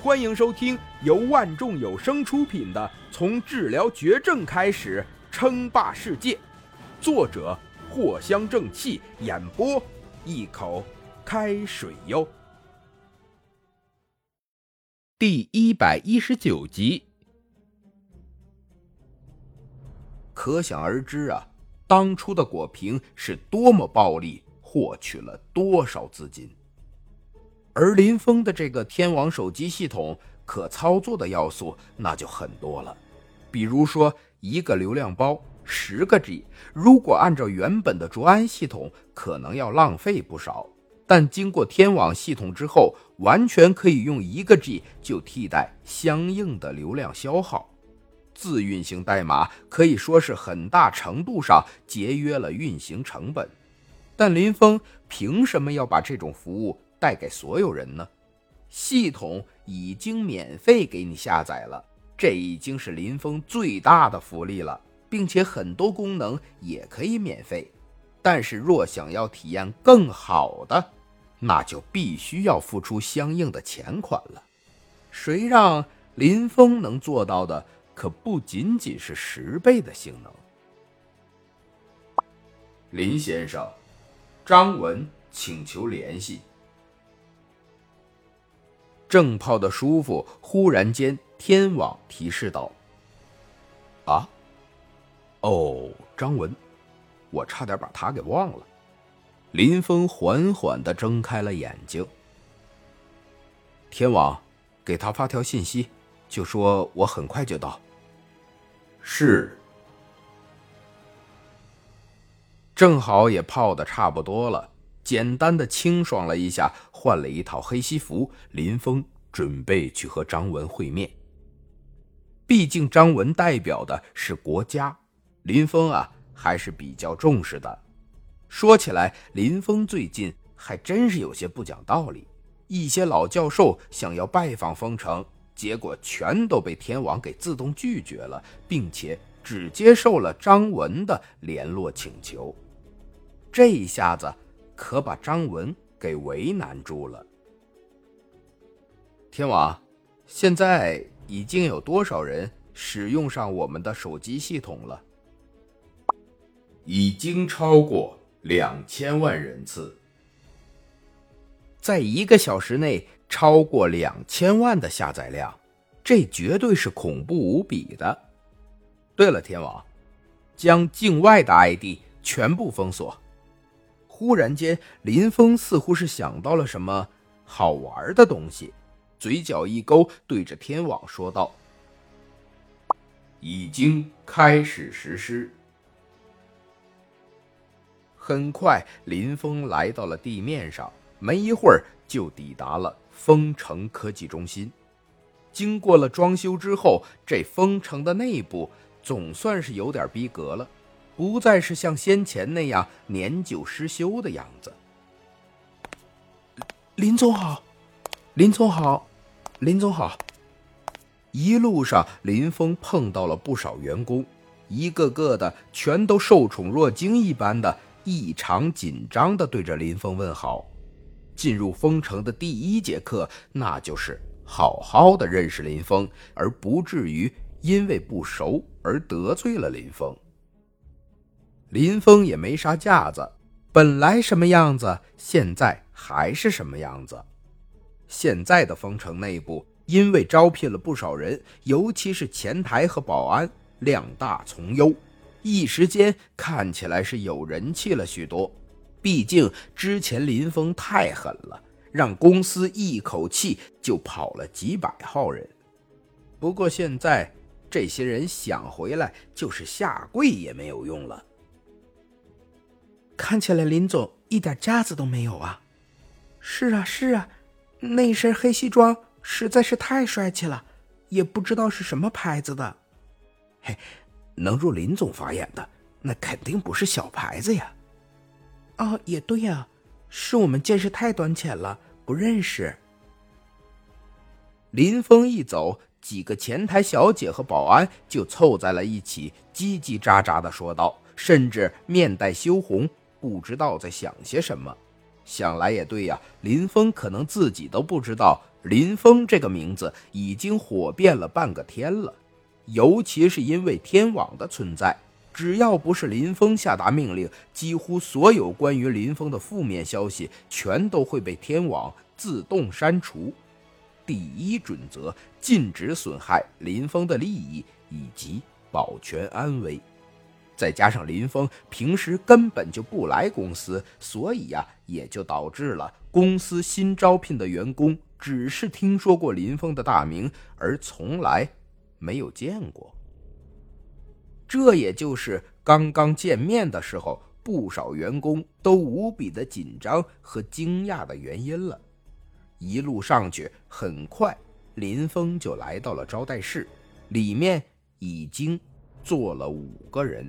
欢迎收听由万众有声出品的《从治疗绝症开始称霸世界》，作者藿香正气，演播一口开水哟。第一百一十九集，可想而知啊，当初的果平是多么暴力，获取了多少资金。而林峰的这个天网手机系统可操作的要素那就很多了，比如说一个流量包十个 G，如果按照原本的卓安系统，可能要浪费不少，但经过天网系统之后，完全可以用一个 G 就替代相应的流量消耗。自运行代码可以说是很大程度上节约了运行成本，但林峰凭什么要把这种服务？带给所有人呢？系统已经免费给你下载了，这已经是林峰最大的福利了，并且很多功能也可以免费。但是若想要体验更好的，那就必须要付出相应的钱款了。谁让林峰能做到的，可不仅仅是十倍的性能。林先生，张文请求联系。正泡的舒服，忽然间天网提示道：“啊，哦，张文，我差点把他给忘了。”林峰缓缓的睁开了眼睛。天网给他发条信息，就说我很快就到。是。正好也泡的差不多了。简单的清爽了一下，换了一套黑西服，林峰准备去和张文会面。毕竟张文代表的是国家，林峰啊还是比较重视的。说起来，林峰最近还真是有些不讲道理。一些老教授想要拜访封城，结果全都被天网给自动拒绝了，并且只接受了张文的联络请求。这一下子。可把张文给为难住了。天王，现在已经有多少人使用上我们的手机系统了？已经超过两千万人次。在一个小时内超过两千万的下载量，这绝对是恐怖无比的。对了，天王，将境外的 ID 全部封锁。忽然间，林峰似乎是想到了什么好玩的东西，嘴角一勾，对着天网说道：“已经开始实施。”很快，林峰来到了地面上，没一会儿就抵达了丰城科技中心。经过了装修之后，这丰城的内部总算是有点逼格了。不再是像先前那样年久失修的样子。林总好，林总好，林总好。一路上，林峰碰到了不少员工，一个个的全都受宠若惊一般的，异常紧张的对着林峰问好。进入丰城的第一节课，那就是好好的认识林峰，而不至于因为不熟而得罪了林峰。林峰也没啥架子，本来什么样子，现在还是什么样子。现在的丰城内部，因为招聘了不少人，尤其是前台和保安，量大从优，一时间看起来是有人气了许多。毕竟之前林峰太狠了，让公司一口气就跑了几百号人。不过现在这些人想回来，就是下跪也没有用了。看起来林总一点架子都没有啊！是啊，是啊，那身黑西装实在是太帅气了，也不知道是什么牌子的。嘿，能入林总法眼的，那肯定不是小牌子呀。哦，也对呀，是我们见识太短浅了，不认识。林峰一走，几个前台小姐和保安就凑在了一起，叽叽喳喳的说道，甚至面带羞红。不知道在想些什么，想来也对呀。林峰可能自己都不知道林峰这个名字已经火遍了半个天了，尤其是因为天网的存在，只要不是林峰下达命令，几乎所有关于林峰的负面消息全都会被天网自动删除。第一准则：禁止损害林峰的利益以及保全安危。再加上林峰平时根本就不来公司，所以呀，也就导致了公司新招聘的员工只是听说过林峰的大名，而从来没有见过。这也就是刚刚见面的时候，不少员工都无比的紧张和惊讶的原因了。一路上去，很快林峰就来到了招待室，里面已经坐了五个人。